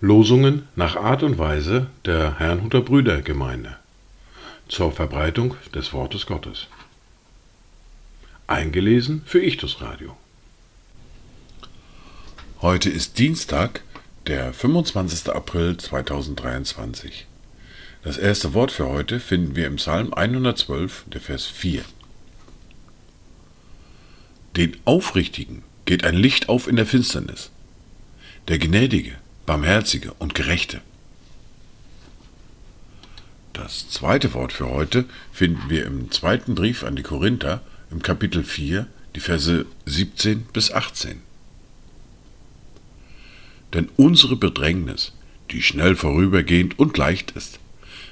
Losungen nach Art und Weise der Herrnhuter Brüdergemeinde zur Verbreitung des Wortes Gottes. Eingelesen für Ichtus Radio. Heute ist Dienstag, der 25. April 2023. Das erste Wort für heute finden wir im Psalm 112, der Vers 4. Den Aufrichtigen geht ein Licht auf in der Finsternis. Der Gnädige, Barmherzige und Gerechte. Das zweite Wort für heute finden wir im zweiten Brief an die Korinther im Kapitel 4, die Verse 17 bis 18. Denn unsere Bedrängnis, die schnell vorübergehend und leicht ist,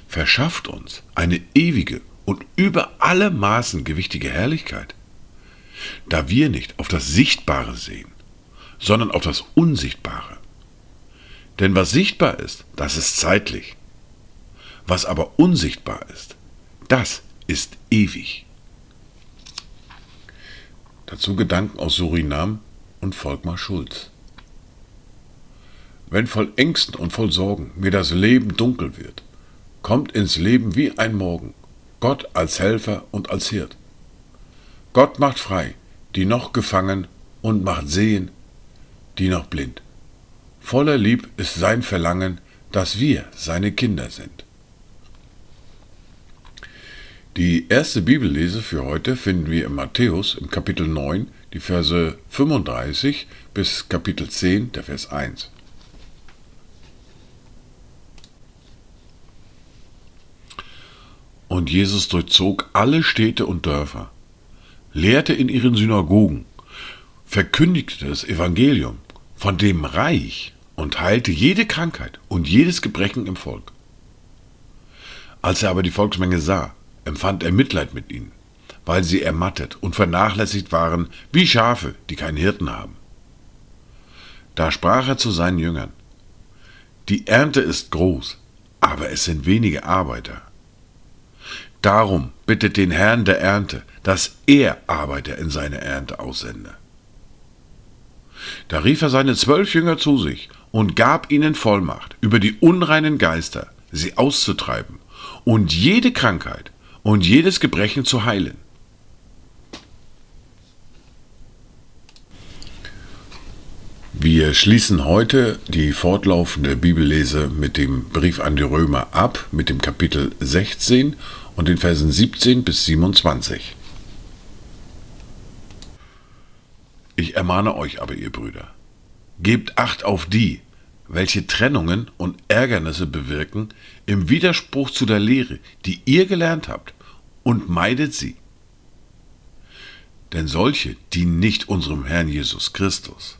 verschafft uns eine ewige und über alle Maßen gewichtige Herrlichkeit, da wir nicht auf das Sichtbare sehen, sondern auf das Unsichtbare. Denn was sichtbar ist, das ist zeitlich. Was aber unsichtbar ist, das ist ewig. Dazu Gedanken aus Surinam und Volkmar Schulz. Wenn voll Ängsten und voll Sorgen mir das Leben dunkel wird, kommt ins Leben wie ein Morgen, Gott als Helfer und als Hirt. Gott macht frei, die noch gefangen und macht sehen, die noch blind. Voller Lieb ist sein Verlangen, dass wir seine Kinder sind. Die erste Bibellese für heute finden wir in Matthäus im Kapitel 9, die Verse 35 bis Kapitel 10, der Vers 1. Und Jesus durchzog alle Städte und Dörfer, lehrte in ihren Synagogen, verkündigte das Evangelium von dem Reich und heilte jede Krankheit und jedes Gebrechen im Volk. Als er aber die Volksmenge sah, empfand er Mitleid mit ihnen, weil sie ermattet und vernachlässigt waren wie Schafe, die keinen Hirten haben. Da sprach er zu seinen Jüngern, Die Ernte ist groß, aber es sind wenige Arbeiter. Darum bittet den Herrn der Ernte, dass er Arbeiter in seine Ernte aussende. Da rief er seine zwölf Jünger zu sich und gab ihnen Vollmacht, über die unreinen Geister sie auszutreiben und jede Krankheit und jedes Gebrechen zu heilen. Wir schließen heute die fortlaufende Bibellese mit dem Brief an die Römer ab, mit dem Kapitel 16 und den Versen 17 bis 27. Ich ermahne euch aber, ihr Brüder, gebt acht auf die, welche Trennungen und Ärgernisse bewirken, im Widerspruch zu der Lehre, die ihr gelernt habt, und meidet sie. Denn solche dienen nicht unserem Herrn Jesus Christus,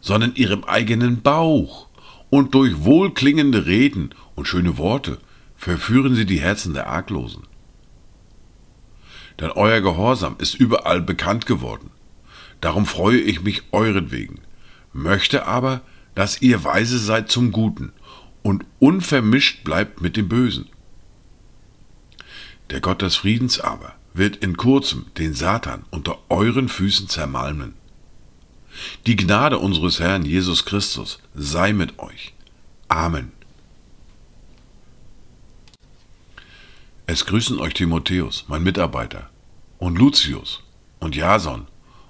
sondern ihrem eigenen Bauch, und durch wohlklingende Reden und schöne Worte verführen sie die Herzen der Arglosen. Denn euer Gehorsam ist überall bekannt geworden. Darum freue ich mich euretwegen, möchte aber, dass ihr weise seid zum Guten und unvermischt bleibt mit dem Bösen. Der Gott des Friedens aber wird in kurzem den Satan unter euren Füßen zermalmen. Die Gnade unseres Herrn Jesus Christus sei mit euch. Amen. Es grüßen euch Timotheus, mein Mitarbeiter, und Lucius und Jason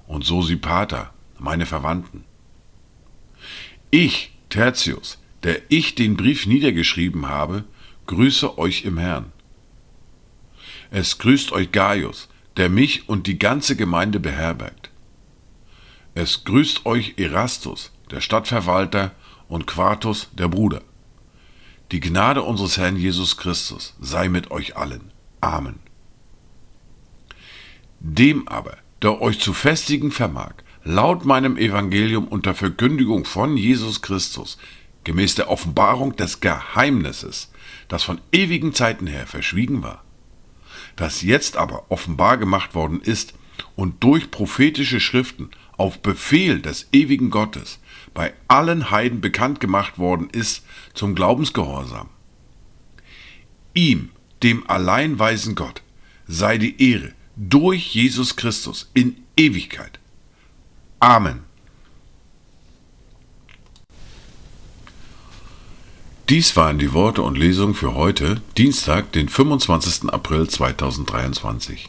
und Sosipater, meine Verwandten. Ich, Tertius, der ich den Brief niedergeschrieben habe, grüße euch im Herrn. Es grüßt euch Gaius, der mich und die ganze Gemeinde beherbergt. Es grüßt euch Erastus, der Stadtverwalter, und Quartus, der Bruder. Die Gnade unseres Herrn Jesus Christus sei mit euch allen. Amen. Dem aber, der euch zu festigen vermag, laut meinem Evangelium unter Verkündigung von Jesus Christus, gemäß der Offenbarung des Geheimnisses, das von ewigen Zeiten her verschwiegen war, das jetzt aber offenbar gemacht worden ist und durch prophetische Schriften auf Befehl des ewigen Gottes bei allen Heiden bekannt gemacht worden ist zum Glaubensgehorsam. Ihm, dem allein weisen Gott, sei die Ehre durch Jesus Christus in Ewigkeit. Amen. Dies waren die Worte und Lesungen für heute, Dienstag, den 25. April 2023.